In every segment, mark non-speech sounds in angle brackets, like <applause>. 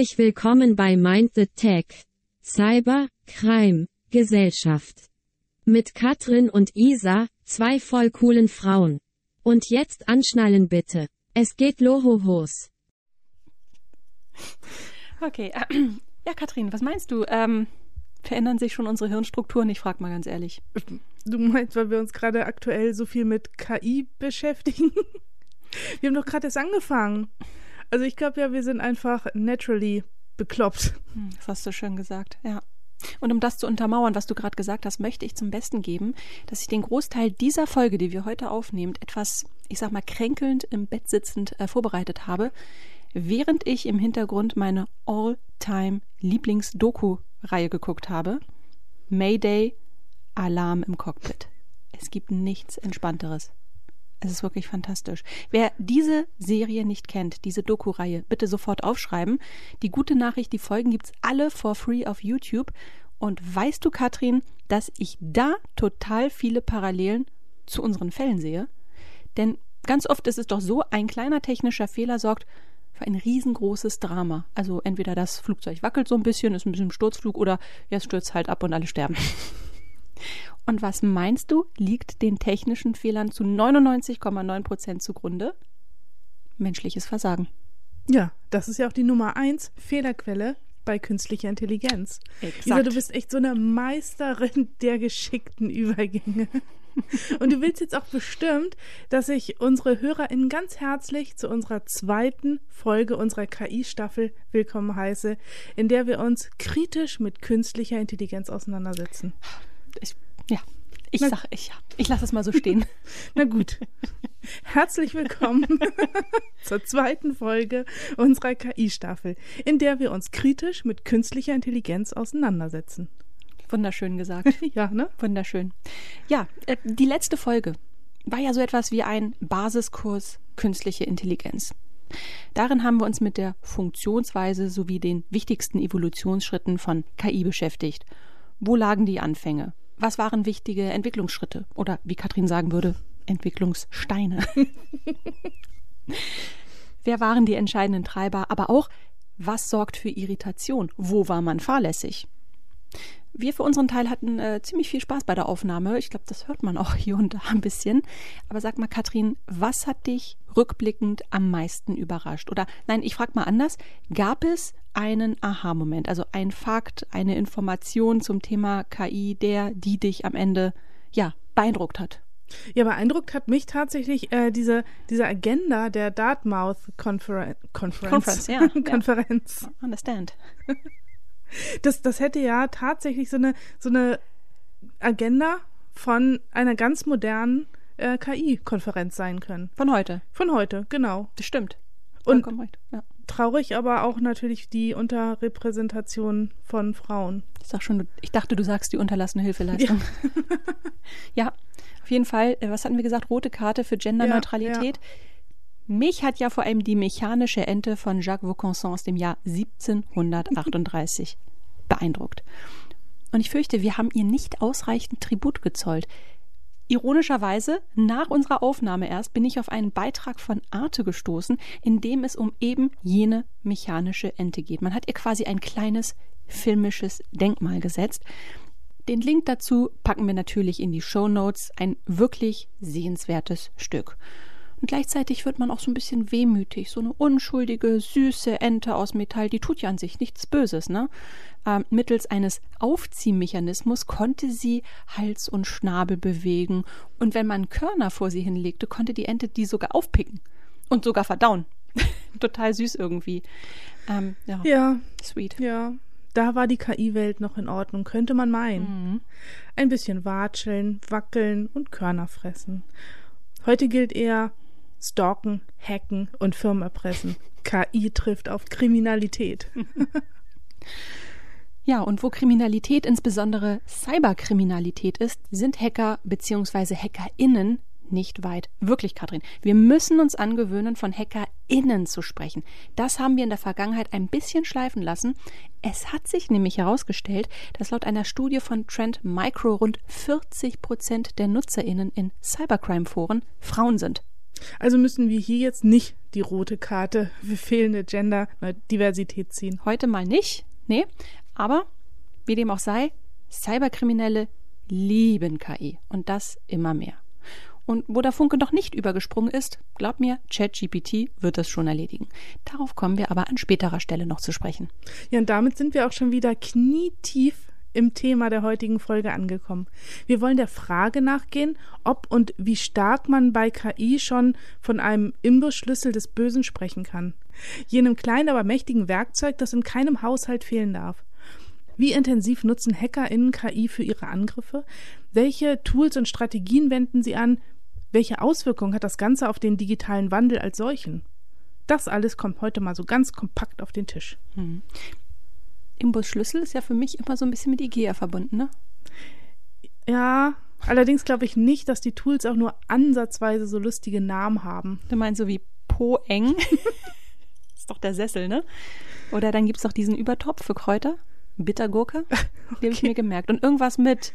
Herzlich willkommen bei Mind the Tech. Cyber, Crime, Gesellschaft. Mit Katrin und Isa, zwei voll coolen Frauen. Und jetzt anschnallen bitte. Es geht lohohos. Okay, äh, <clears throat> ja, Katrin, was meinst du? Ähm, verändern sich schon unsere Hirnstrukturen? Ich frage mal ganz ehrlich. Du meinst, weil wir uns gerade aktuell so viel mit KI beschäftigen? <laughs> Wir haben doch gerade erst angefangen. Also ich glaube ja, wir sind einfach naturally bekloppt. Hm, das hast du schön gesagt, ja. Und um das zu untermauern, was du gerade gesagt hast, möchte ich zum Besten geben, dass ich den Großteil dieser Folge, die wir heute aufnehmen, etwas, ich sag mal, kränkelnd im Bett sitzend äh, vorbereitet habe, während ich im Hintergrund meine All-Time-Lieblings-Doku-Reihe geguckt habe. Mayday, Alarm im Cockpit. Es gibt nichts Entspannteres. Es ist wirklich fantastisch. Wer diese Serie nicht kennt, diese Doku-Reihe, bitte sofort aufschreiben. Die gute Nachricht, die Folgen gibt's alle for free auf YouTube. Und weißt du, Katrin, dass ich da total viele Parallelen zu unseren Fällen sehe? Denn ganz oft ist es doch so, ein kleiner technischer Fehler sorgt für ein riesengroßes Drama. Also entweder das Flugzeug wackelt so ein bisschen, ist ein bisschen Sturzflug oder ja, es stürzt halt ab und alle sterben. <laughs> Und was meinst du, liegt den technischen Fehlern zu 99,9 Prozent zugrunde? Menschliches Versagen. Ja, das ist ja auch die Nummer eins Fehlerquelle bei künstlicher Intelligenz. Exakt. Isa, du bist echt so eine Meisterin <laughs> der geschickten Übergänge. Und du willst jetzt auch bestimmt, dass ich unsere HörerInnen ganz herzlich zu unserer zweiten Folge unserer KI-Staffel willkommen heiße, in der wir uns kritisch mit künstlicher Intelligenz auseinandersetzen. Ich, ja, ich sag, ich, ich lasse es mal so stehen. <laughs> Na gut. Herzlich willkommen <laughs> zur zweiten Folge unserer KI-Staffel, in der wir uns kritisch mit künstlicher Intelligenz auseinandersetzen. Wunderschön gesagt. <laughs> ja, ne? Wunderschön. Ja, äh, die letzte Folge war ja so etwas wie ein Basiskurs künstliche Intelligenz. Darin haben wir uns mit der Funktionsweise sowie den wichtigsten Evolutionsschritten von KI beschäftigt. Wo lagen die Anfänge? Was waren wichtige Entwicklungsschritte? Oder wie Katrin sagen würde, Entwicklungssteine. <laughs> Wer waren die entscheidenden Treiber? Aber auch, was sorgt für Irritation? Wo war man fahrlässig? Wir für unseren Teil hatten äh, ziemlich viel Spaß bei der Aufnahme. Ich glaube, das hört man auch <laughs> hier und da ein bisschen. Aber sag mal, Katrin, was hat dich rückblickend am meisten überrascht? Oder nein, ich frage mal anders. Gab es einen Aha-Moment, also ein Fakt, eine Information zum Thema KI, der, die dich am Ende ja beeindruckt hat? Ja, beeindruckt hat mich tatsächlich äh, diese, diese Agenda der Dartmouth Confer Conference. Conference, ja. Konferenz. <laughs> Ja. Understand. <laughs> Das, das hätte ja tatsächlich so eine, so eine Agenda von einer ganz modernen äh, KI-Konferenz sein können. Von heute. Von heute, genau. Das stimmt. Und Vollkommen recht. Ja. traurig aber auch natürlich die Unterrepräsentation von Frauen. Ich sag schon, ich dachte, du sagst die unterlassene Hilfeleistung. <laughs> Ja, auf jeden Fall. äh, Was hatten wir gesagt? Rote Karte für Genderneutralität. Mich hat ja vor allem die mechanische Ente von Jacques Vaucanson aus dem Jahr 1738 beeindruckt. Und ich fürchte, wir haben ihr nicht ausreichend Tribut gezollt. Ironischerweise, nach unserer Aufnahme erst bin ich auf einen Beitrag von Arte gestoßen, in dem es um eben jene mechanische Ente geht. Man hat ihr quasi ein kleines filmisches Denkmal gesetzt. Den Link dazu packen wir natürlich in die Show Notes. Ein wirklich sehenswertes Stück. Und gleichzeitig wird man auch so ein bisschen wehmütig. So eine unschuldige, süße Ente aus Metall, die tut ja an sich nichts Böses, ne? Ähm, mittels eines Aufziehmechanismus konnte sie Hals und Schnabel bewegen. Und wenn man Körner vor sie hinlegte, konnte die Ente die sogar aufpicken und sogar verdauen. <laughs> Total süß irgendwie. Ähm, ja, Ja, sweet. ja. Da war die KI-Welt noch in Ordnung, könnte man meinen. Mhm. Ein bisschen watscheln, wackeln und Körner fressen. Heute gilt eher stalken, hacken und Firmen erpressen. KI trifft auf Kriminalität. <laughs> Ja, und wo Kriminalität, insbesondere Cyberkriminalität ist, sind Hacker bzw. HackerInnen nicht weit. Wirklich, Katrin. Wir müssen uns angewöhnen, von HackerInnen zu sprechen. Das haben wir in der Vergangenheit ein bisschen schleifen lassen. Es hat sich nämlich herausgestellt, dass laut einer Studie von Trend Micro rund 40 Prozent der NutzerInnen in Cybercrime-Foren Frauen sind. Also müssen wir hier jetzt nicht die rote Karte für fehlende Gender-Diversität ziehen. Heute mal nicht, nee. Aber wie dem auch sei, Cyberkriminelle lieben KI und das immer mehr. Und wo der Funke noch nicht übergesprungen ist, glaub mir, ChatGPT wird das schon erledigen. Darauf kommen wir aber an späterer Stelle noch zu sprechen. Ja, und damit sind wir auch schon wieder knietief im Thema der heutigen Folge angekommen. Wir wollen der Frage nachgehen, ob und wie stark man bei KI schon von einem Imbusschlüssel des Bösen sprechen kann. Jenem kleinen, aber mächtigen Werkzeug, das in keinem Haushalt fehlen darf. Wie intensiv nutzen HackerInnen KI für ihre Angriffe? Welche Tools und Strategien wenden sie an? Welche Auswirkungen hat das Ganze auf den digitalen Wandel als solchen? Das alles kommt heute mal so ganz kompakt auf den Tisch. Imbusschlüssel ist ja für mich immer so ein bisschen mit IKEA verbunden, ne? Ja, allerdings glaube ich nicht, dass die Tools auch nur ansatzweise so lustige Namen haben. Du meinst so wie Po eng? <laughs> ist doch der Sessel, ne? Oder dann gibt es doch diesen Übertopf für Kräuter. Bittergurke. <laughs> Die habe ich mir gemerkt. Und irgendwas mit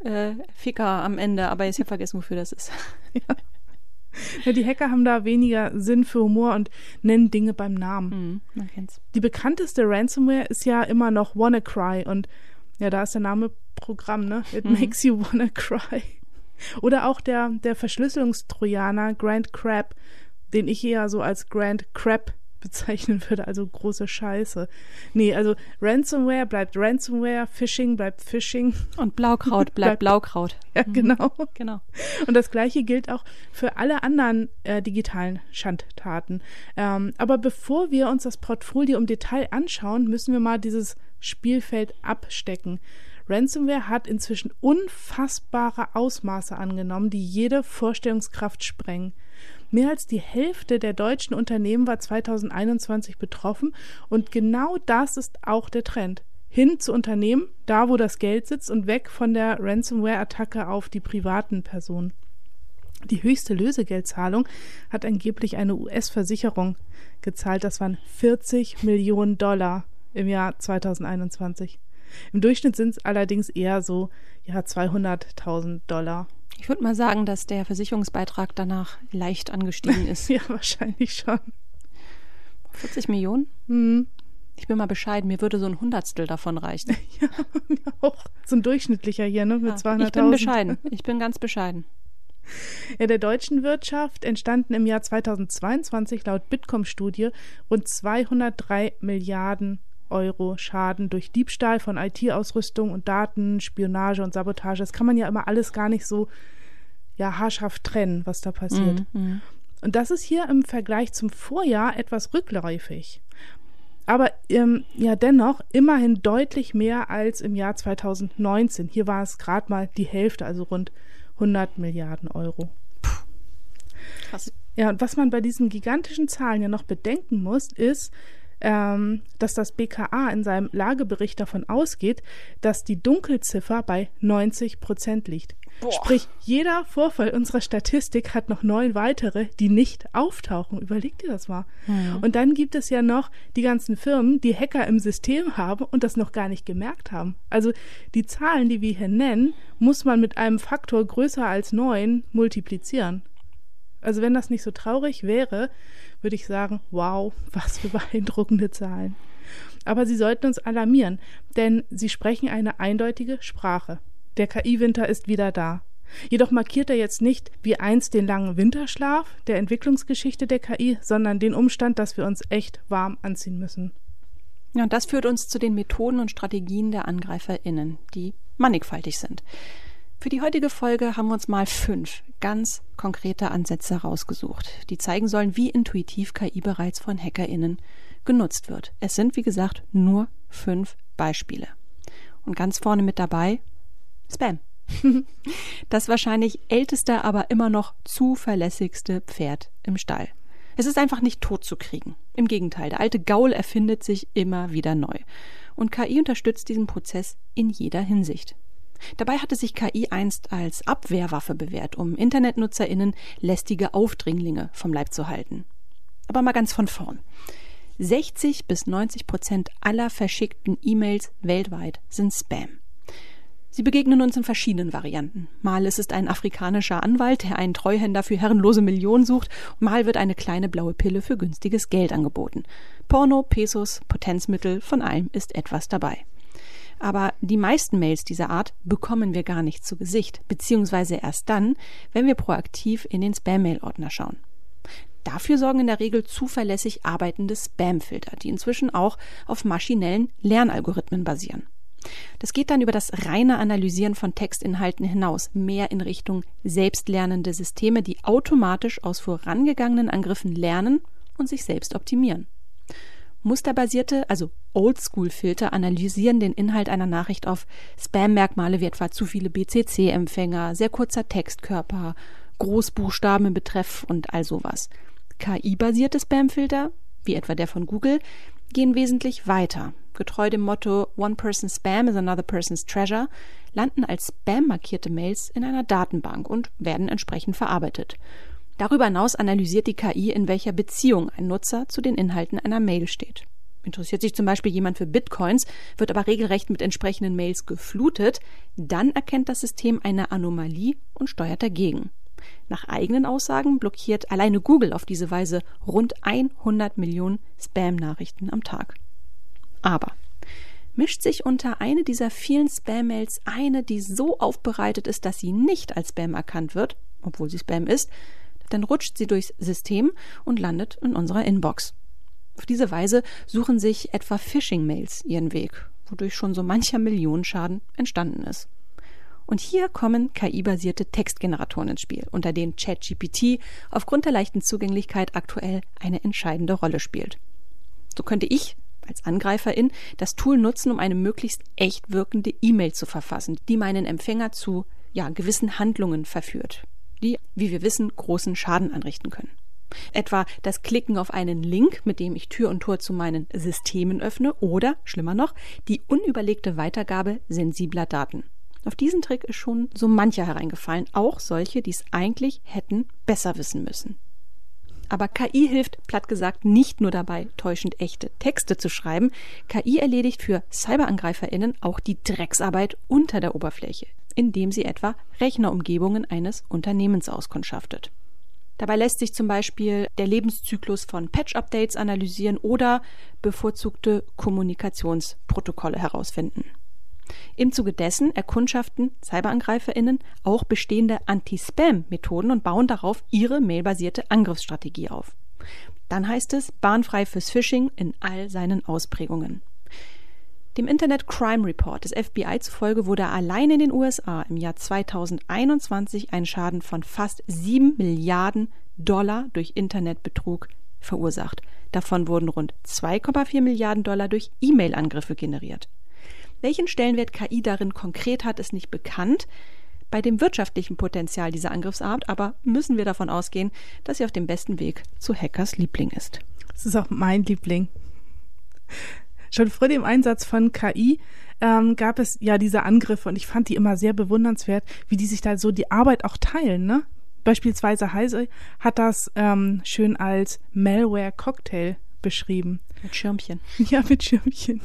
äh, Ficker am Ende, aber ich habe vergessen, wofür das ist. <laughs> Ja. <laughs> ja. die Hacker haben da weniger Sinn für Humor und nennen Dinge beim Namen. Mhm, man kennt's. Die bekannteste Ransomware ist ja immer noch WannaCry und ja, da ist der Name Programm, ne? It mhm. makes you wanna cry. <laughs> Oder auch der, der Verschlüsselungstrojaner Grand Crab, den ich eher so als Grand Crab bezeichnen würde, also große Scheiße. Nee, also Ransomware bleibt Ransomware, Phishing bleibt Phishing. Und Blaukraut <laughs> bleibt, bleibt Blaukraut. <laughs> Ja, mhm. genau. genau. Und das gleiche gilt auch für alle anderen äh, digitalen Schandtaten. Ähm, aber bevor wir uns das Portfolio im Detail anschauen, müssen wir mal dieses Spielfeld abstecken. Ransomware hat inzwischen unfassbare Ausmaße angenommen, die jede Vorstellungskraft sprengen. Mehr als die Hälfte der deutschen Unternehmen war 2021 betroffen und genau das ist auch der Trend. Hin zu Unternehmen, da wo das Geld sitzt und weg von der Ransomware-Attacke auf die privaten Personen. Die höchste Lösegeldzahlung hat angeblich eine US-Versicherung gezahlt. Das waren 40 Millionen Dollar im Jahr 2021. Im Durchschnitt sind es allerdings eher so ja 200.000 Dollar. Ich würde mal sagen, dass der Versicherungsbeitrag danach leicht angestiegen <laughs> ist. ja, wahrscheinlich schon. 40 Millionen? Mhm. Ich bin mal bescheiden, mir würde so ein Hundertstel davon reichen. <laughs> ja, mir auch. So ein durchschnittlicher hier, ne? Mit ja, 200.000. Ich bin bescheiden. <laughs> Ich bin ganz bescheiden. Ja, der deutschen Wirtschaft entstanden im Jahr 2022 laut Bitkom-Studie rund 203 Milliarden Euro Schaden durch Diebstahl von IT-Ausrüstung und Daten, Spionage und Sabotage. Das kann man ja immer alles gar nicht so ja, haarscharf trennen, was da passiert. Mm, mm. Und das ist hier im Vergleich zum Vorjahr etwas rückläufig. Aber ähm, ja dennoch immerhin deutlich mehr als im Jahr 2019. Hier war es gerade mal die Hälfte, also rund 100 Milliarden Euro. Krass. Ja, und was man bei diesen gigantischen Zahlen ja noch bedenken muss, ist, ähm, dass das BKA in seinem Lagebericht davon ausgeht, dass die Dunkelziffer bei 90 Prozent liegt. Boah. Sprich, jeder Vorfall unserer Statistik hat noch neun weitere, die nicht auftauchen. Überleg dir das mal. Mhm. Und dann gibt es ja noch die ganzen Firmen, die Hacker im System haben und das noch gar nicht gemerkt haben. Also die Zahlen, die wir hier nennen, muss man mit einem Faktor größer als neun multiplizieren. Also wenn das nicht so traurig wäre, würde ich sagen, wow, <laughs> was für beeindruckende Zahlen. Aber sie sollten uns alarmieren, denn sie sprechen eine eindeutige Sprache. Der KI-Winter ist wieder da. Jedoch markiert er jetzt nicht wie einst den langen Winterschlaf der Entwicklungsgeschichte der KI, sondern den Umstand, dass wir uns echt warm anziehen müssen. Ja, und das führt uns zu den Methoden und Strategien der AngreiferInnen, die mannigfaltig sind. Für die heutige Folge haben wir uns mal fünf ganz konkrete Ansätze rausgesucht, die zeigen sollen, wie intuitiv KI bereits von HackerInnen genutzt wird. Es sind, wie gesagt, nur fünf Beispiele. Und ganz vorne mit dabei Spam. <laughs> Das wahrscheinlich älteste, aber immer noch zuverlässigste Pferd im Stall. Es ist einfach nicht tot zu kriegen. Im Gegenteil, der alte Gaul erfindet sich immer wieder neu. Und KI unterstützt diesen Prozess in jeder Hinsicht. Dabei hatte sich KI einst als Abwehrwaffe bewährt, um InternetnutzerInnen lästige Aufdringlinge vom Leib zu halten. Aber mal ganz von vorn. 60 bis 90 Prozent aller verschickten E-Mails weltweit sind Spam. Sie begegnen uns in verschiedenen Varianten. Mal ist es ein afrikanischer Anwalt, der einen Treuhänder für herrenlose Millionen sucht, mal wird eine kleine blaue Pille für günstiges Geld angeboten. Porno, Pesos, Potenzmittel, von allem ist etwas dabei. Aber die meisten Mails dieser Art bekommen wir gar nicht zu Gesicht, beziehungsweise erst dann, wenn wir proaktiv in den Spam-Mail-Ordner schauen. Dafür sorgen in der Regel zuverlässig arbeitende Spam-Filter, die inzwischen auch auf maschinellen Lernalgorithmen basieren. Das geht dann über das reine Analysieren von Textinhalten hinaus, mehr in Richtung selbstlernende Systeme, die automatisch aus vorangegangenen Angriffen lernen und sich selbst optimieren. Musterbasierte, also Oldschool-Filter analysieren den Inhalt einer Nachricht auf Spam-Merkmale wie etwa zu viele BCC-Empfänger, sehr kurzer Textkörper, Großbuchstaben im Betreff und all sowas. KI-basierte Spam-Filter, wie etwa der von Google, gehen wesentlich weiter. Getreu dem Motto One Person's Spam is another person's treasure landen als Spam markierte Mails in einer Datenbank und werden entsprechend verarbeitet. Darüber hinaus analysiert die KI, in welcher Beziehung ein Nutzer zu den Inhalten einer Mail steht. Interessiert sich zum Beispiel jemand für Bitcoins, wird aber regelrecht mit entsprechenden Mails geflutet, dann erkennt das System eine Anomalie und steuert dagegen. Nach eigenen Aussagen blockiert alleine Google auf diese Weise rund 100 Millionen Spam-Nachrichten am Tag. Aber mischt sich unter eine dieser vielen Spam-Mails eine, die so aufbereitet ist, dass sie nicht als Spam erkannt wird, obwohl sie Spam ist, dann rutscht sie durchs System und landet in unserer Inbox. Auf diese Weise suchen sich etwa Phishing-Mails ihren Weg, wodurch schon so mancher Millionenschaden entstanden ist. Und hier kommen KI-basierte Textgeneratoren ins Spiel, unter denen ChatGPT aufgrund der leichten Zugänglichkeit aktuell eine entscheidende Rolle spielt. So könnte ich als Angreiferin das Tool nutzen, um eine möglichst echt wirkende E-Mail zu verfassen, die meinen Empfänger zu ja, gewissen Handlungen verführt, die, wie wir wissen, großen Schaden anrichten können. Etwa das Klicken auf einen Link, mit dem ich Tür und Tor zu meinen Systemen öffne oder, schlimmer noch, die unüberlegte Weitergabe sensibler Daten. Auf diesen Trick ist schon so mancher hereingefallen, auch solche, die es eigentlich hätten besser wissen müssen. Aber KI hilft, platt gesagt, nicht nur dabei, täuschend echte Texte zu schreiben. KI erledigt für CyberangreiferInnen auch die Drecksarbeit unter der Oberfläche, indem sie etwa Rechnerumgebungen eines Unternehmens auskundschaftet. Dabei lässt sich zum Beispiel der Lebenszyklus von Patch-Updates analysieren oder bevorzugte Kommunikationsprotokolle herausfinden. Im Zuge dessen erkundschaften CyberangreiferInnen auch bestehende Anti-Spam-Methoden und bauen darauf ihre mailbasierte Angriffsstrategie auf. Dann heißt es bahnfrei fürs Phishing in all seinen Ausprägungen. Dem Internet Crime Report des FBI zufolge wurde allein in den USA im Jahr 2021 ein Schaden von fast 7 Milliarden Dollar durch Internetbetrug verursacht. Davon wurden rund 2,4 Milliarden Dollar durch E-Mail-Angriffe generiert. Welchen Stellenwert KI darin konkret hat, ist nicht bekannt. Bei dem wirtschaftlichen Potenzial dieser Angriffsart aber müssen wir davon ausgehen, dass sie auf dem besten Weg zu Hackers Liebling ist. Das ist auch mein Liebling. Schon vor dem Einsatz von KI ähm, gab es ja diese Angriffe und ich fand die immer sehr bewundernswert, wie die sich da so die Arbeit auch teilen, ne? Beispielsweise Heise hat das ähm, schön als Malware Cocktail beschrieben. Mit Schirmchen. <laughs> Ja, mit Schirmchen.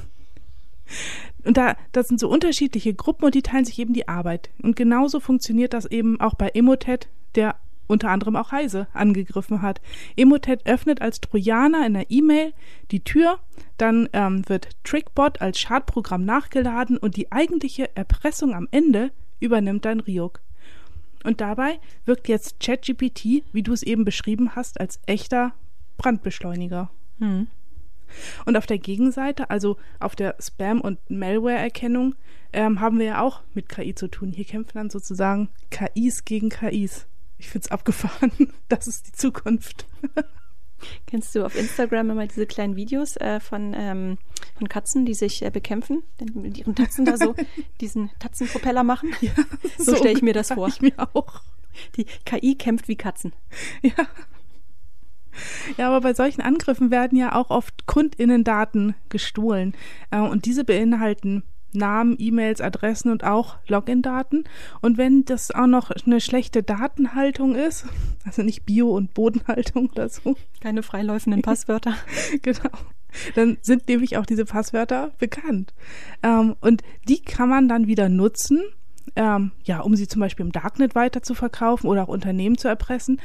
Und da, das sind so unterschiedliche Gruppen und die teilen sich eben die Arbeit. Und genauso funktioniert das eben auch bei Emotet, der unter anderem auch Heise angegriffen hat. Emotet öffnet als Trojaner in der E-Mail die Tür, dann ähm, wird Trickbot als Schadprogramm nachgeladen und die eigentliche Erpressung am Ende übernimmt dann Ryuk. Und dabei wirkt jetzt ChatGPT, wie du es eben beschrieben hast, als echter Brandbeschleuniger. Hm. Und auf der Gegenseite, also auf der Spam- und Malware-Erkennung, ähm, haben wir ja auch mit KI zu tun. Hier kämpfen dann sozusagen KIs gegen KIs. Ich finde es abgefahren. <laughs> Das ist die Zukunft. Kennst du auf Instagram immer diese kleinen Videos äh, von, ähm, von Katzen, die sich äh, bekämpfen, mit ihren Tatzen da so <laughs> diesen Tatzenpropeller machen? Ja, so, so stelle ich mir das vor. Ich mir auch. Die KI kämpft wie Katzen. <laughs> Ja. Ja, aber bei solchen Angriffen werden ja auch oft Kundinnendaten gestohlen. Äh, und diese beinhalten Namen, E-Mails, Adressen und auch Login-Daten. Und wenn das auch noch eine schlechte Datenhaltung ist, <laughs> also nicht Bio- und Bodenhaltung oder so. Keine freiläufenden <laughs> Passwörter. genau. Dann sind nämlich auch diese Passwörter bekannt. Ähm, und die kann man dann wieder nutzen, ähm, ja, um sie zum Beispiel im Darknet weiter zu verkaufen oder auch Unternehmen zu erpressen.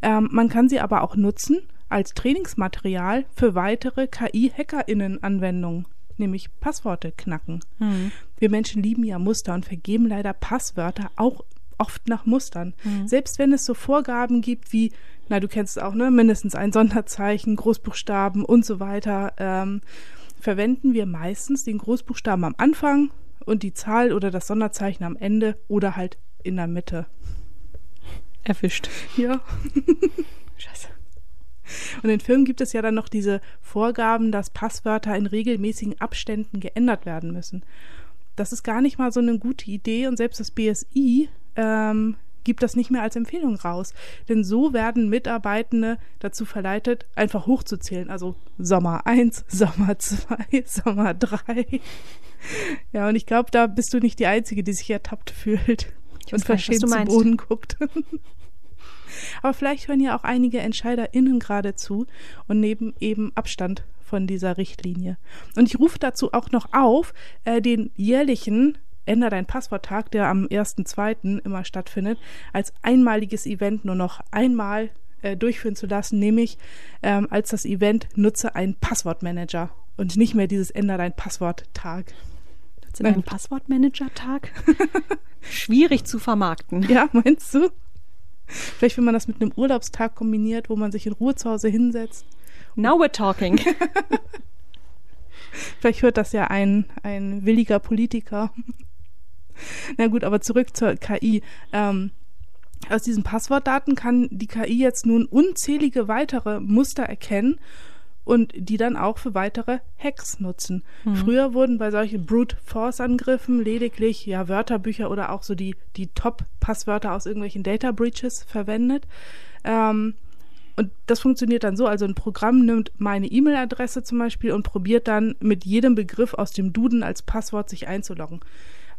Ähm, man kann sie aber auch nutzen als Trainingsmaterial für weitere KI-HackerInnen-Anwendungen, nämlich Passworte knacken. Mhm. Wir Menschen lieben ja Muster und vergeben leider Passwörter auch oft nach Mustern. Mhm. Selbst wenn es so Vorgaben gibt wie, na, du kennst es auch, ne, mindestens ein Sonderzeichen, Großbuchstaben und so weiter, ähm, verwenden wir meistens den Großbuchstaben am Anfang und die Zahl oder das Sonderzeichen am Ende oder halt in der Mitte. Erwischt. Ja. <laughs> Scheiße. Und in Filmen gibt es ja dann noch diese Vorgaben, dass Passwörter in regelmäßigen Abständen geändert werden müssen. Das ist gar nicht mal so eine gute Idee und selbst das BSI ähm, gibt das nicht mehr als Empfehlung raus. Denn so werden Mitarbeitende dazu verleitet, einfach hochzuzählen. Also Sommer 1, <laughs> Sommer 2, <laughs> Sommer 3. Ja, und ich glaube, da bist du nicht die Einzige, die sich ertappt fühlt ich und verschämt zu Boden guckt. <laughs> Aber vielleicht hören ja auch einige EntscheiderInnen gerade zu und nehmen eben Abstand von dieser Richtlinie. Und ich rufe dazu auch noch auf, äh, den jährlichen Änder dein Passworttag, der am 1.2. immer stattfindet, als einmaliges Event nur noch einmal äh, durchführen zu lassen, nämlich ähm, als das Event nutze einen Passwortmanager und nicht mehr dieses Änder dein Passworttag. Nutze deinen Passwortmanager-Tag? <laughs> Schwierig zu vermarkten. Ja, meinst du? Vielleicht, wenn man das mit einem Urlaubstag kombiniert, wo man sich in Ruhe zu Hause hinsetzt. Now we're talking. <laughs> <laughs> Vielleicht hört das ja ein, ein williger Politiker. Na gut, aber zurück zur KI. Ähm, aus diesen Passwortdaten kann die KI jetzt nun unzählige weitere Muster erkennen und die dann auch für weitere Hacks nutzen. Mhm. Früher wurden bei solchen Brute Force Angriffen lediglich ja Wörterbücher oder auch so die die Top Passwörter aus irgendwelchen Data Breaches verwendet. Ähm, und das funktioniert dann so, also ein Programm nimmt meine E-Mail-Adresse zum Beispiel und probiert dann mit jedem Begriff aus dem Duden als Passwort sich einzuloggen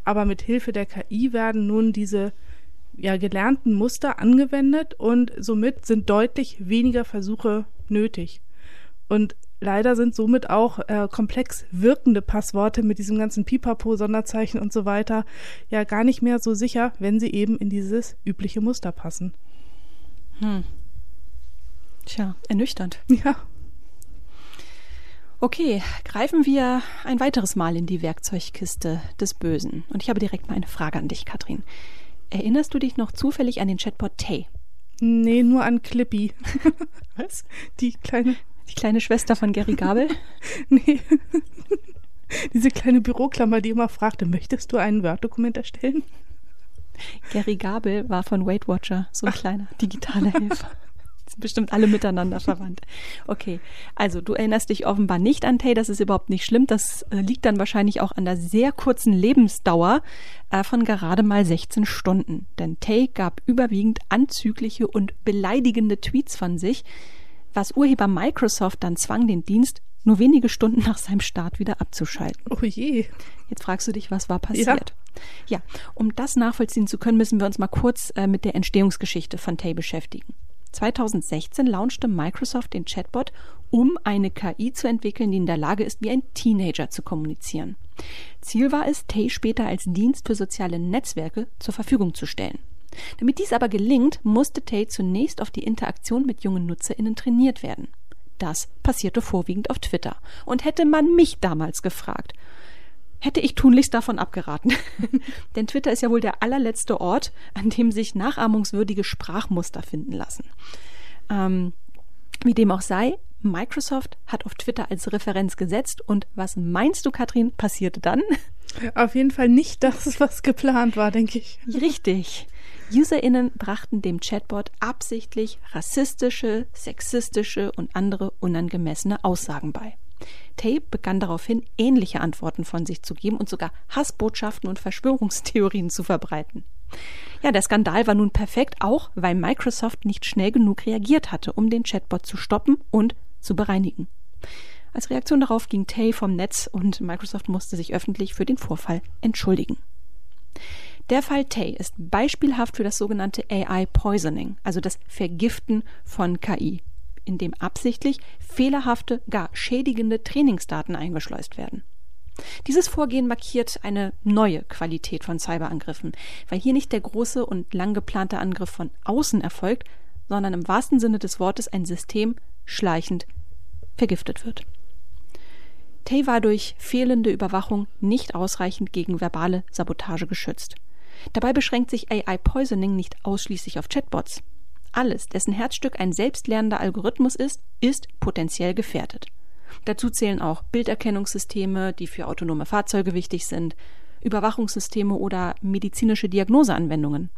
aber mit Hilfe der KI werden nun diese ja, gelernten Muster angewendet und somit sind deutlich weniger Versuche nötig. Und leider sind somit auch äh, komplex wirkende Passworte mit diesem ganzen Pipapo, Sonderzeichen und so weiter ja gar nicht mehr so sicher, wenn sie eben in dieses übliche Muster passen. Hm. Tja, ernüchternd. <laughs> Ja. Okay, greifen wir ein weiteres Mal in die Werkzeugkiste des Bösen. Und ich habe direkt mal eine Frage an dich, Katrin. Erinnerst du dich noch zufällig an den Chatbot Tay? Nee, nur an Clippy. <laughs> Was? Die kleine. Die kleine Schwester von Gary Gabel? <laughs> nee. <laughs> Diese kleine Büroklammer, die immer fragte, möchtest du ein Word-Dokument erstellen? Gary Gabel war von Weight Watcher, so ein Ach. kleiner digitaler Helfer <laughs> sind bestimmt alle miteinander verwandt. Okay, also du erinnerst dich offenbar nicht an Tay, das ist überhaupt nicht schlimm. Das äh, liegt dann wahrscheinlich auch an der sehr kurzen Lebensdauer äh, von gerade mal 16 Stunden. Denn Tay gab überwiegend anzügliche und beleidigende Tweets von sich, was Urheber Microsoft dann zwang, den Dienst nur wenige Stunden nach seinem Start wieder abzuschalten. Oh je. Jetzt fragst du dich, was war passiert? Ja, ja um das nachvollziehen zu können, müssen wir uns mal kurz äh, mit der Entstehungsgeschichte von Tay beschäftigen. 2016 launchte Microsoft den Chatbot, um eine KI zu entwickeln, die in der Lage ist, wie ein Teenager zu kommunizieren. Ziel war es, Tay später als Dienst für soziale Netzwerke zur Verfügung zu stellen. Damit dies aber gelingt, musste Tay zunächst auf die Interaktion mit jungen NutzerInnen trainiert werden. Das passierte vorwiegend auf Twitter. Und hätte man mich damals gefragt, hätte ich tunlichst davon abgeraten. <laughs> Denn Twitter ist ja wohl der allerletzte Ort, an dem sich nachahmungswürdige Sprachmuster finden lassen. Ähm, wie dem auch sei, Microsoft hat auf Twitter als Referenz gesetzt und was meinst du, Katrin, passierte dann? Auf jeden Fall nicht das, was geplant war, denke ich. Richtig. UserInnen brachten dem Chatbot absichtlich rassistische, sexistische und andere unangemessene Aussagen bei. Tape begann daraufhin, ähnliche Antworten von sich zu geben und sogar Hassbotschaften und Verschwörungstheorien zu verbreiten. Ja, der Skandal war nun perfekt, auch weil Microsoft nicht schnell genug reagiert hatte, um den Chatbot zu stoppen und zu bereinigen. Als Reaktion darauf ging Tay vom Netz und Microsoft musste sich öffentlich für den Vorfall entschuldigen. Der Fall Tay ist beispielhaft für das sogenannte AI Poisoning, also das Vergiften von KI in dem absichtlich fehlerhafte, gar schädigende Trainingsdaten eingeschleust werden. Dieses Vorgehen markiert eine neue Qualität von Cyberangriffen, weil hier nicht der große und lang geplante Angriff von außen erfolgt, sondern im wahrsten Sinne des Wortes ein System schleichend vergiftet wird. Tay war durch fehlende Überwachung nicht ausreichend gegen verbale Sabotage geschützt. Dabei beschränkt sich AI Poisoning nicht ausschließlich auf Chatbots. Alles, dessen Herzstück ein selbstlernender Algorithmus ist, ist potenziell gefährdet. Dazu zählen auch Bilderkennungssysteme, die für autonome Fahrzeuge wichtig sind, Überwachungssysteme oder medizinische Diagnoseanwendungen.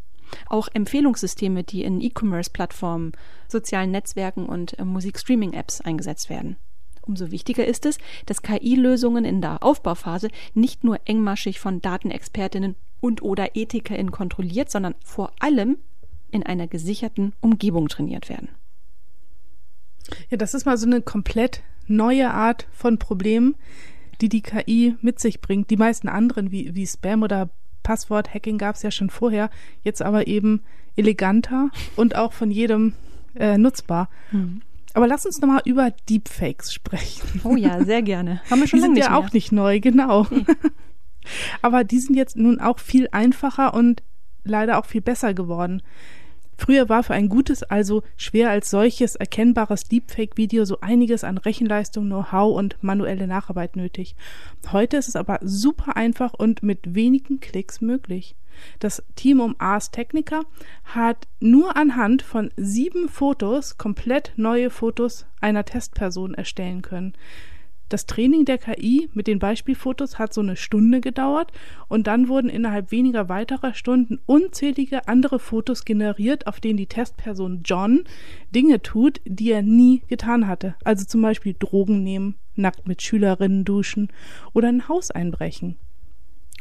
Auch Empfehlungssysteme, die in E-Commerce-Plattformen, sozialen Netzwerken und äh, Musikstreaming-Apps eingesetzt werden. Umso wichtiger ist es, dass KI-Lösungen in der Aufbauphase nicht nur engmaschig von Datenexpertinnen und oder EthikerInnen kontrolliert, sondern vor allem in einer gesicherten Umgebung trainiert werden. Ja, das ist mal so eine komplett neue Art von Problem, die die KI mit sich bringt. Die meisten anderen, wie, wie Spam oder Passwort-Hacking gab es ja schon vorher, jetzt aber eben eleganter und auch von jedem äh, nutzbar. Hm. Aber lass uns nochmal über Deepfakes sprechen. Oh ja, sehr gerne. <laughs> Haben wir schon die lange sind ja auch nicht neu, genau. Nee. <laughs> Aber die sind jetzt nun auch viel einfacher und leider auch viel besser geworden. Früher war für ein gutes, also schwer als solches erkennbares Deepfake-Video so einiges an Rechenleistung, Know-how und manuelle Nacharbeit nötig. Heute ist es aber super einfach und mit wenigen Klicks möglich. Das Team um Ars Technica hat nur anhand von sieben Fotos komplett neue Fotos einer Testperson erstellen können. Das Training der KI mit den Beispielfotos hat so eine Stunde gedauert und dann wurden innerhalb weniger weiterer Stunden unzählige andere Fotos generiert, auf denen die Testperson John Dinge tut, die er nie getan hatte. Also zum Beispiel Drogen nehmen, nackt mit Schülerinnen duschen oder ein Haus einbrechen.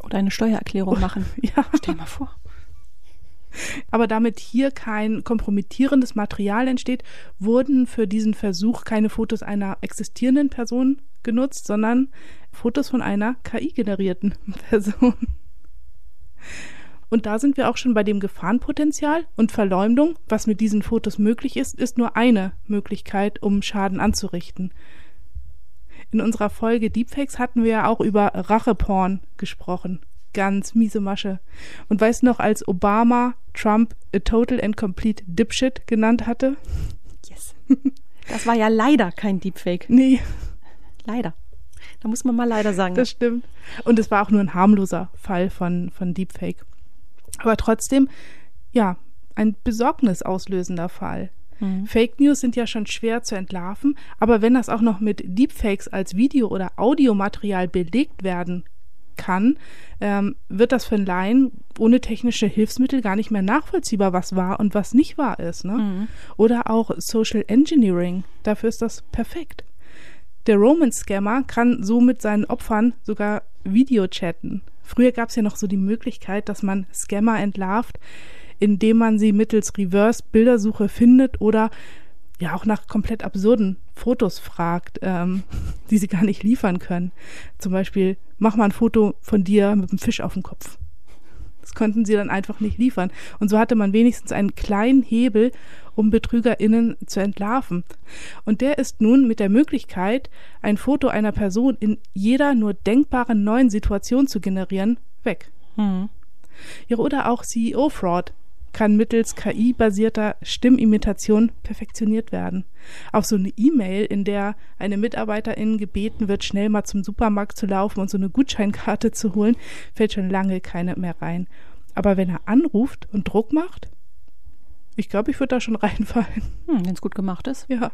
Oder eine Steuererklärung machen. <laughs> Ja. Stell mal vor. Aber damit hier kein kompromittierendes Material entsteht, wurden für diesen Versuch keine Fotos einer existierenden Person genutzt, sondern Fotos von einer KI-generierten <laughs> Person. Und da sind wir auch schon bei dem Gefahrenpotenzial und Verleumdung. Was mit diesen Fotos möglich ist, ist nur eine Möglichkeit, um Schaden anzurichten. In unserer Folge Deepfakes hatten wir ja auch über Racheporn gesprochen. Ganz miese Masche. Und weißt noch, als Obama Trump a total and complete dipshit genannt hatte? Yes. <laughs> Das war ja leider kein Deepfake. Nee. Leider. Da muss man mal leider sagen. Das stimmt. Und es war auch nur ein harmloser Fall von, von Deepfake. Aber trotzdem, ja, ein besorgnisauslösender Fall. Mhm. Fake News sind ja schon schwer zu entlarven, aber wenn das auch noch mit Deepfakes als Video- oder Audiomaterial belegt werden kann, ähm, wird das für einen Laien ohne technische Hilfsmittel gar nicht mehr nachvollziehbar, was wahr und was nicht wahr ist. Ne? Mhm. Oder auch Social Engineering, dafür ist das perfekt. Der Roman-Scammer kann so mit seinen Opfern sogar Video chatten. Früher gab es ja noch so die Möglichkeit, dass man Scammer entlarvt, indem man sie mittels Reverse-Bildersuche findet oder ja auch nach komplett absurden Fotos fragt, ähm, <laughs> die sie gar nicht liefern können. Zum Beispiel, mach mal ein Foto von dir mit einem Fisch auf dem Kopf. Das konnten sie dann einfach nicht liefern. Und so hatte man wenigstens einen kleinen Hebel, um BetrügerInnen zu entlarven. Und der ist nun mit der Möglichkeit, ein Foto einer Person in jeder nur denkbaren neuen Situation zu generieren, weg. Hm. Ja, oder auch CEO-Fraud kann mittels KI-basierter Stimmimitation perfektioniert werden. Auch so eine E-Mail, in der eine Mitarbeiterin gebeten wird, schnell mal zum Supermarkt zu laufen und so eine Gutscheinkarte zu holen, fällt schon lange keine mehr rein. Aber wenn er anruft und Druck macht, ich glaube, ich würde da schon <laughs> reinfallen. Hm, wenn es gut gemacht ist. Ja.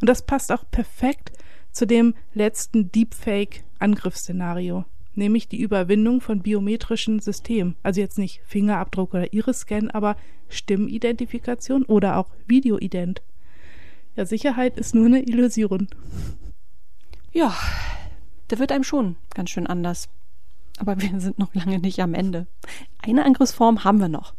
Und das passt auch perfekt zu dem letzten Deepfake-Angriffsszenario nämlich die Überwindung von biometrischen Systemen. Also jetzt nicht Fingerabdruck oder Iris-Scan, aber Stimmidentifikation oder auch Videoident. Ja, Sicherheit ist nur eine Illusion. Ja, da wird einem schon ganz schön anders. Aber wir sind noch lange nicht am Ende. Eine Angriffsform haben wir noch.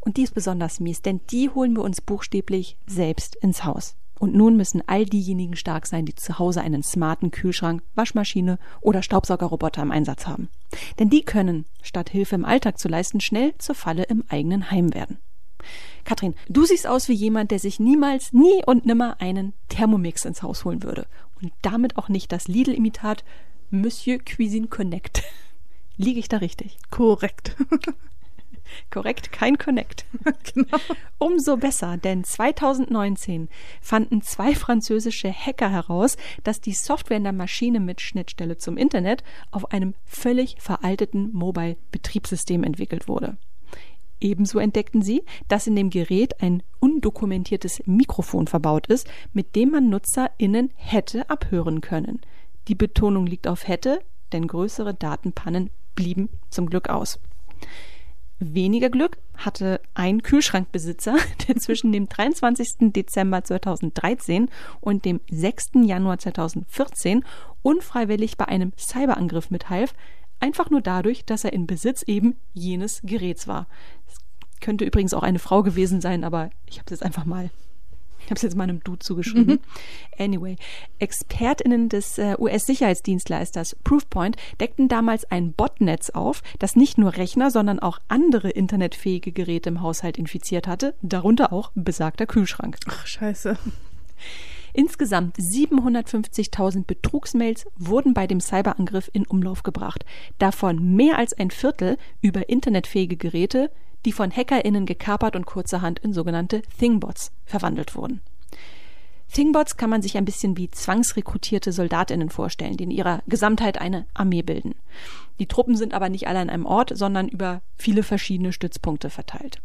Und die ist besonders mies, denn die holen wir uns buchstäblich selbst ins Haus. Und nun müssen all diejenigen stark sein, die zu Hause einen smarten Kühlschrank, Waschmaschine oder Staubsaugerroboter im Einsatz haben. Denn die können, statt Hilfe im Alltag zu leisten, schnell zur Falle im eigenen Heim werden. Katrin, du siehst aus wie jemand, der sich niemals, nie und nimmer einen Thermomix ins Haus holen würde. Und damit auch nicht das Lidl-Imitat Monsieur Cuisine Connect. <laughs> Liege ich da richtig? Korrekt. <laughs> Korrekt, kein Connect. <laughs> <laughs> genau. Umso besser, denn 2019 fanden zwei französische Hacker heraus, dass die Software in der Maschine mit Schnittstelle zum Internet auf einem völlig veralteten Mobile-Betriebssystem entwickelt wurde. Ebenso entdeckten sie, dass in dem Gerät ein undokumentiertes Mikrofon verbaut ist, mit dem man NutzerInnen hätte abhören können. Die Betonung liegt auf hätte, denn größere Datenpannen blieben zum Glück aus. Weniger Glück hatte ein Kühlschrankbesitzer, <laughs> der zwischen dem 23. Dezember 2013 und dem 6. Januar 2014 unfreiwillig bei einem Cyberangriff mithalf, einfach nur dadurch, dass er in Besitz eben jenes Geräts war. Es könnte übrigens auch eine Frau gewesen sein, aber ich habe es jetzt einfach mal ich habe es jetzt meinem Dude zugeschrieben. Mhm. Anyway, ExpertInnen des äh, US-Sicherheitsdienstleisters Proofpoint deckten damals ein Botnetz auf, das nicht nur Rechner, sondern auch andere internetfähige Geräte im Haushalt infiziert hatte, darunter auch besagter Kühlschrank. Ach, scheiße. Insgesamt 750.000 Betrugsmails wurden bei dem Cyberangriff in Umlauf gebracht, davon mehr als ein Viertel über internetfähige Geräte, die von HackerInnen gekapert und kurzerhand in sogenannte Thingbots verwandelt wurden. Thingbots kann man sich ein bisschen wie zwangsrekrutierte SoldatInnen vorstellen, die in ihrer Gesamtheit eine Armee bilden. Die Truppen sind aber nicht alle an einem Ort, sondern über viele verschiedene Stützpunkte verteilt.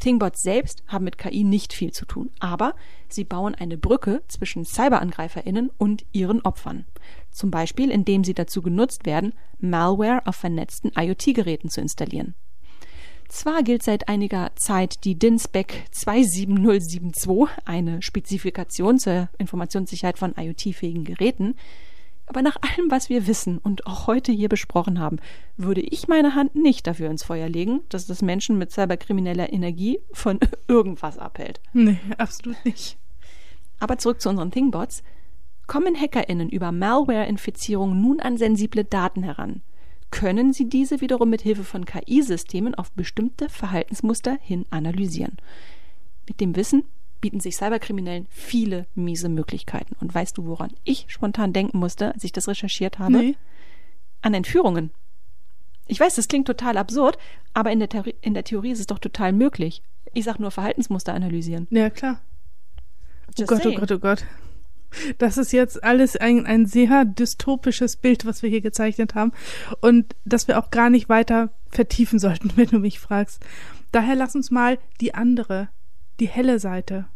Thingbots selbst haben mit KI nicht viel zu tun, aber sie bauen eine Brücke zwischen CyberangreiferInnen und ihren Opfern. Zum Beispiel, indem sie dazu genutzt werden, Malware auf vernetzten IoT-Geräten zu installieren. Zwar gilt seit einiger Zeit die DIN-Spec 27072, eine Spezifikation zur Informationssicherheit von IoT-fähigen Geräten, aber nach allem, was wir wissen und auch heute hier besprochen haben, würde ich meine Hand nicht dafür ins Feuer legen, dass das Menschen mit cyberkrimineller Energie von <laughs> irgendwas abhält. Nee, absolut nicht. Aber zurück zu unseren Thingbots. Kommen HackerInnen über Malware-Infizierung nun an sensible Daten heran? Können sie diese wiederum mit Hilfe von KI-Systemen auf bestimmte Verhaltensmuster hin analysieren. Mit dem Wissen bieten sich Cyberkriminellen viele miese Möglichkeiten. Und weißt du, woran ich spontan denken musste, als ich das recherchiert habe? Nee. An Entführungen. Ich weiß, das klingt total absurd, aber in der, Theorie, in der Theorie ist es doch total möglich. Ich sag nur Verhaltensmuster analysieren. Ja, klar. oh Gott, oh saying. oh Gott, oh Gott. Das ist jetzt alles ein, ein sehr dystopisches Bild, was wir hier gezeichnet haben und das wir auch gar nicht weiter vertiefen <laughs> sollten, wenn du mich fragst. Daher lass uns mal die andere, die helle Seite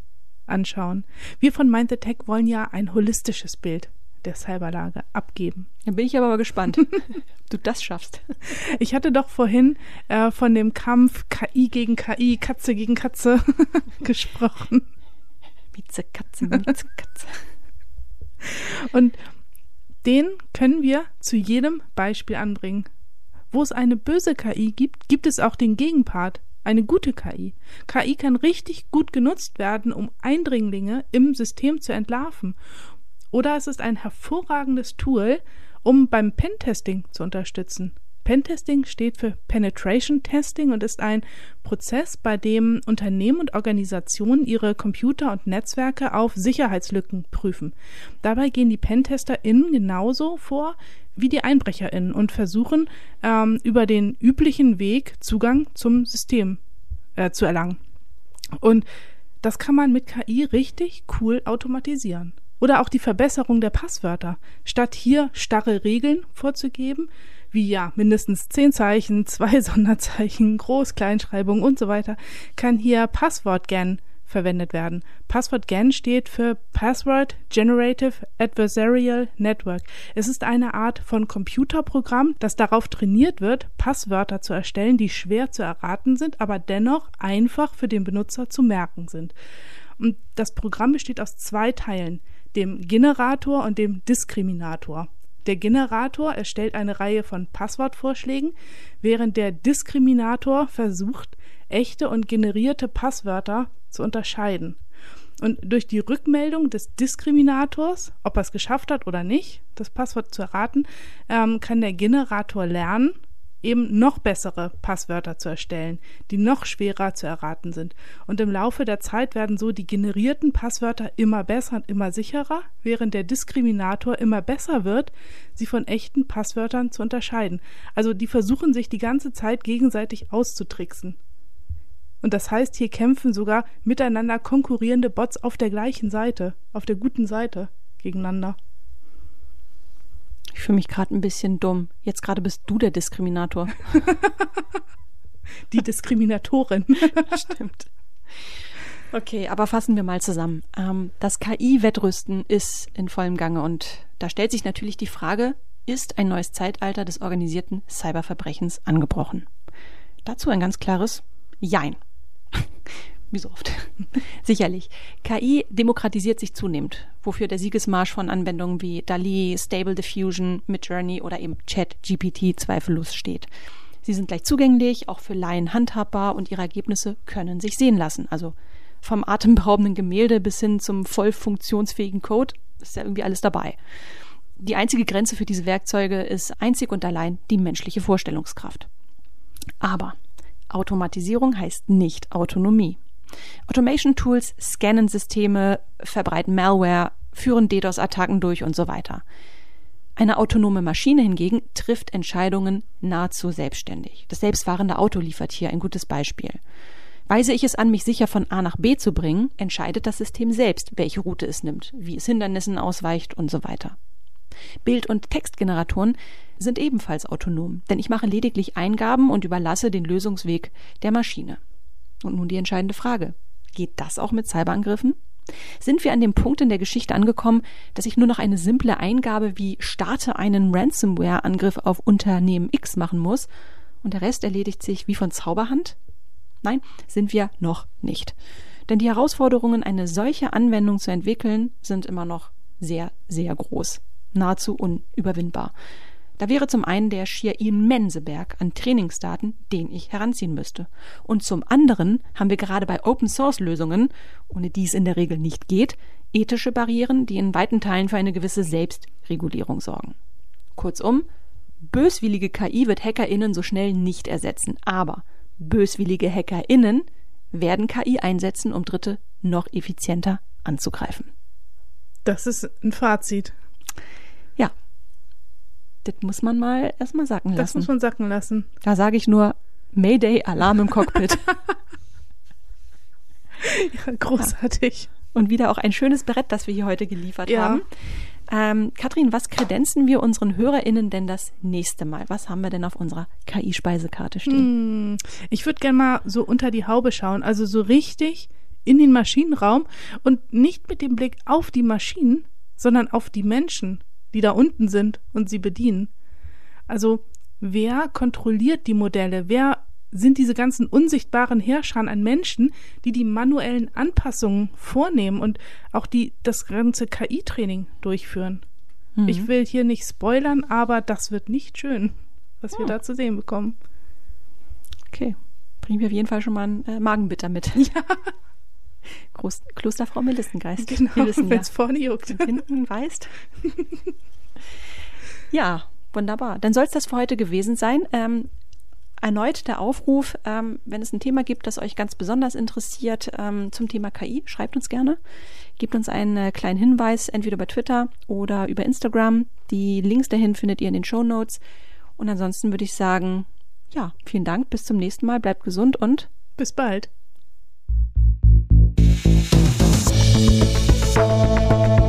anschauen. Wir von Mind the Tech wollen ja ein holistisches Bild der Cyberlage abgeben. Da bin ich aber mal gespannt, <laughs> ob du das schaffst. Ich hatte doch vorhin äh, von dem Kampf KI gegen KI, Katze gegen Katze <laughs> gesprochen. Mieze Katze, Mieze Katze. Und den können wir zu jedem Beispiel anbringen. Wo es eine böse KI gibt, gibt es auch den Gegenpart, eine gute KI. KI kann richtig gut genutzt werden, um Eindringlinge im System zu entlarven. Oder es ist ein hervorragendes Tool, um beim Pentesting zu unterstützen. Pentesting steht für Penetration Testing und ist ein Prozess, bei dem Unternehmen und Organisationen ihre Computer und Netzwerke auf Sicherheitslücken prüfen. Dabei gehen die PentesterInnen genauso vor wie die EinbrecherInnen und versuchen, ähm, über den üblichen Weg Zugang zum System äh, zu erlangen. Und das kann man mit KI richtig cool automatisieren. Oder auch die Verbesserung der Passwörter. Statt hier starre Regeln vorzugeben, wie ja mindestens zehn Zeichen, <laughs> zwei Sonderzeichen, Groß-Kleinschreibung und so weiter, kann hier Passwort-GAN verwendet werden. Passwort-GAN steht für Password Generative Adversarial Network. Es ist eine Art von Computerprogramm, das darauf trainiert wird, Passwörter zu erstellen, die schwer zu erraten sind, aber dennoch einfach für den Benutzer zu merken sind. Und das Programm besteht aus zwei Teilen, dem Generator und dem Diskriminator. Der Generator erstellt eine Reihe von Passwortvorschlägen, während der Diskriminator versucht, echte und generierte Passwörter zu unterscheiden. Und durch die Rückmeldung des Diskriminators, ob er es geschafft hat oder nicht, das Passwort zu erraten, ähm, kann der Generator lernen, eben noch bessere Passwörter zu erstellen, die noch schwerer zu erraten sind. Und im Laufe der Zeit werden so die generierten Passwörter immer besser und immer sicherer, während der Diskriminator immer besser wird, sie von echten Passwörtern zu unterscheiden. Also die versuchen sich die ganze Zeit gegenseitig auszutricksen. Und das heißt, hier kämpfen sogar miteinander konkurrierende Bots auf der gleichen Seite, auf der guten Seite gegeneinander. Ich fühle mich gerade ein bisschen dumm. Jetzt gerade bist du der Diskriminator. <laughs> Die Diskriminatorin. <laughs> Stimmt. Okay, aber fassen wir mal zusammen. Ähm, das KI-Wettrüsten ist in vollem Gange und da stellt sich natürlich die Frage, ist ein neues Zeitalter des organisierten Cyberverbrechens angebrochen? Dazu ein ganz klares Jein wie so oft. <laughs> Sicherlich. KI demokratisiert sich zunehmend, wofür der Siegesmarsch von Anwendungen wie DALI, Stable Diffusion, Midjourney oder eben ChatGPT zweifellos steht. Sie sind leicht zugänglich, auch für Laien handhabbar und ihre Ergebnisse können sich sehen lassen. Also vom atemberaubenden Gemälde bis hin zum voll funktionsfähigen Code ist ja irgendwie alles dabei. Die einzige Grenze für diese Werkzeuge ist einzig und allein die menschliche Vorstellungskraft. Aber Automatisierung heißt nicht Autonomie. Automation Tools scannen Systeme, verbreiten Malware, führen DDoS-Attacken durch und so weiter. Eine autonome Maschine hingegen trifft Entscheidungen nahezu selbstständig. Das selbstfahrende Auto liefert hier ein gutes Beispiel. Weise ich es an, mich sicher von A nach B zu bringen, entscheidet das System selbst, welche Route es nimmt, wie es Hindernissen ausweicht und so weiter. Bild- und Textgeneratoren sind ebenfalls autonom, denn ich mache lediglich Eingaben und überlasse den Lösungsweg der Maschine. Und nun die entscheidende Frage. Geht das auch mit Cyberangriffen? Sind wir an dem Punkt in der Geschichte angekommen, dass ich nur noch eine simple Eingabe wie starte einen Ransomware-Angriff auf Unternehmen X machen muss und der Rest erledigt sich wie von Zauberhand? Nein, sind wir noch nicht. Denn die Herausforderungen, eine solche Anwendung zu entwickeln, sind immer noch sehr, sehr groß. Nahezu unüberwindbar. Da wäre zum einen der schier immense Berg an Trainingsdaten, den ich heranziehen müsste. Und zum anderen haben wir gerade bei Open Source Lösungen, ohne die es in der Regel nicht geht, ethische Barrieren, die in weiten Teilen für eine gewisse Selbstregulierung sorgen. Kurzum, böswillige KI wird HackerInnen so schnell nicht ersetzen, aber böswillige HackerInnen werden KI einsetzen, um Dritte noch effizienter anzugreifen. Das ist ein Fazit. Das muss man mal erstmal sacken lassen. Das muss man sacken lassen. Da sage ich nur Mayday, Alarm im Cockpit. <laughs> ja, großartig. Ja. Und wieder auch ein schönes Brett, das wir hier heute geliefert ja. haben. Ähm, Kathrin, was kredenzen wir unseren HörerInnen denn das nächste Mal? Was haben wir denn auf unserer KI-Speisekarte stehen? Hm, ich würde gerne mal so unter die Haube schauen, also so richtig in den Maschinenraum und nicht mit dem Blick auf die Maschinen, sondern auf die Menschen die da unten sind und sie bedienen. Also wer kontrolliert die Modelle? Wer sind diese ganzen unsichtbaren Herrscher an Menschen, die die manuellen Anpassungen vornehmen und auch die das ganze KI-Training durchführen? Mhm. Ich will hier nicht spoilern, aber das wird nicht schön, was oh. wir da zu sehen bekommen. Okay, bringen wir auf jeden Fall schon mal ein äh, Magenbitter mit. <laughs> Ja. Groß, Klosterfrau Melissengeist. Genau, wenn es ja. vorne juckt. Hinten weißt. <laughs> ja, wunderbar. Dann soll es das für heute gewesen sein. Ähm, erneut der Aufruf, ähm, wenn es ein Thema gibt, das euch ganz besonders interessiert ähm, zum Thema KI, schreibt uns gerne. Gebt uns einen äh, kleinen Hinweis, entweder über Twitter oder über Instagram. Die Links dahin findet ihr in den Show Notes. Und ansonsten würde ich sagen, ja, vielen Dank, bis zum nächsten Mal, bleibt gesund und bis bald. Música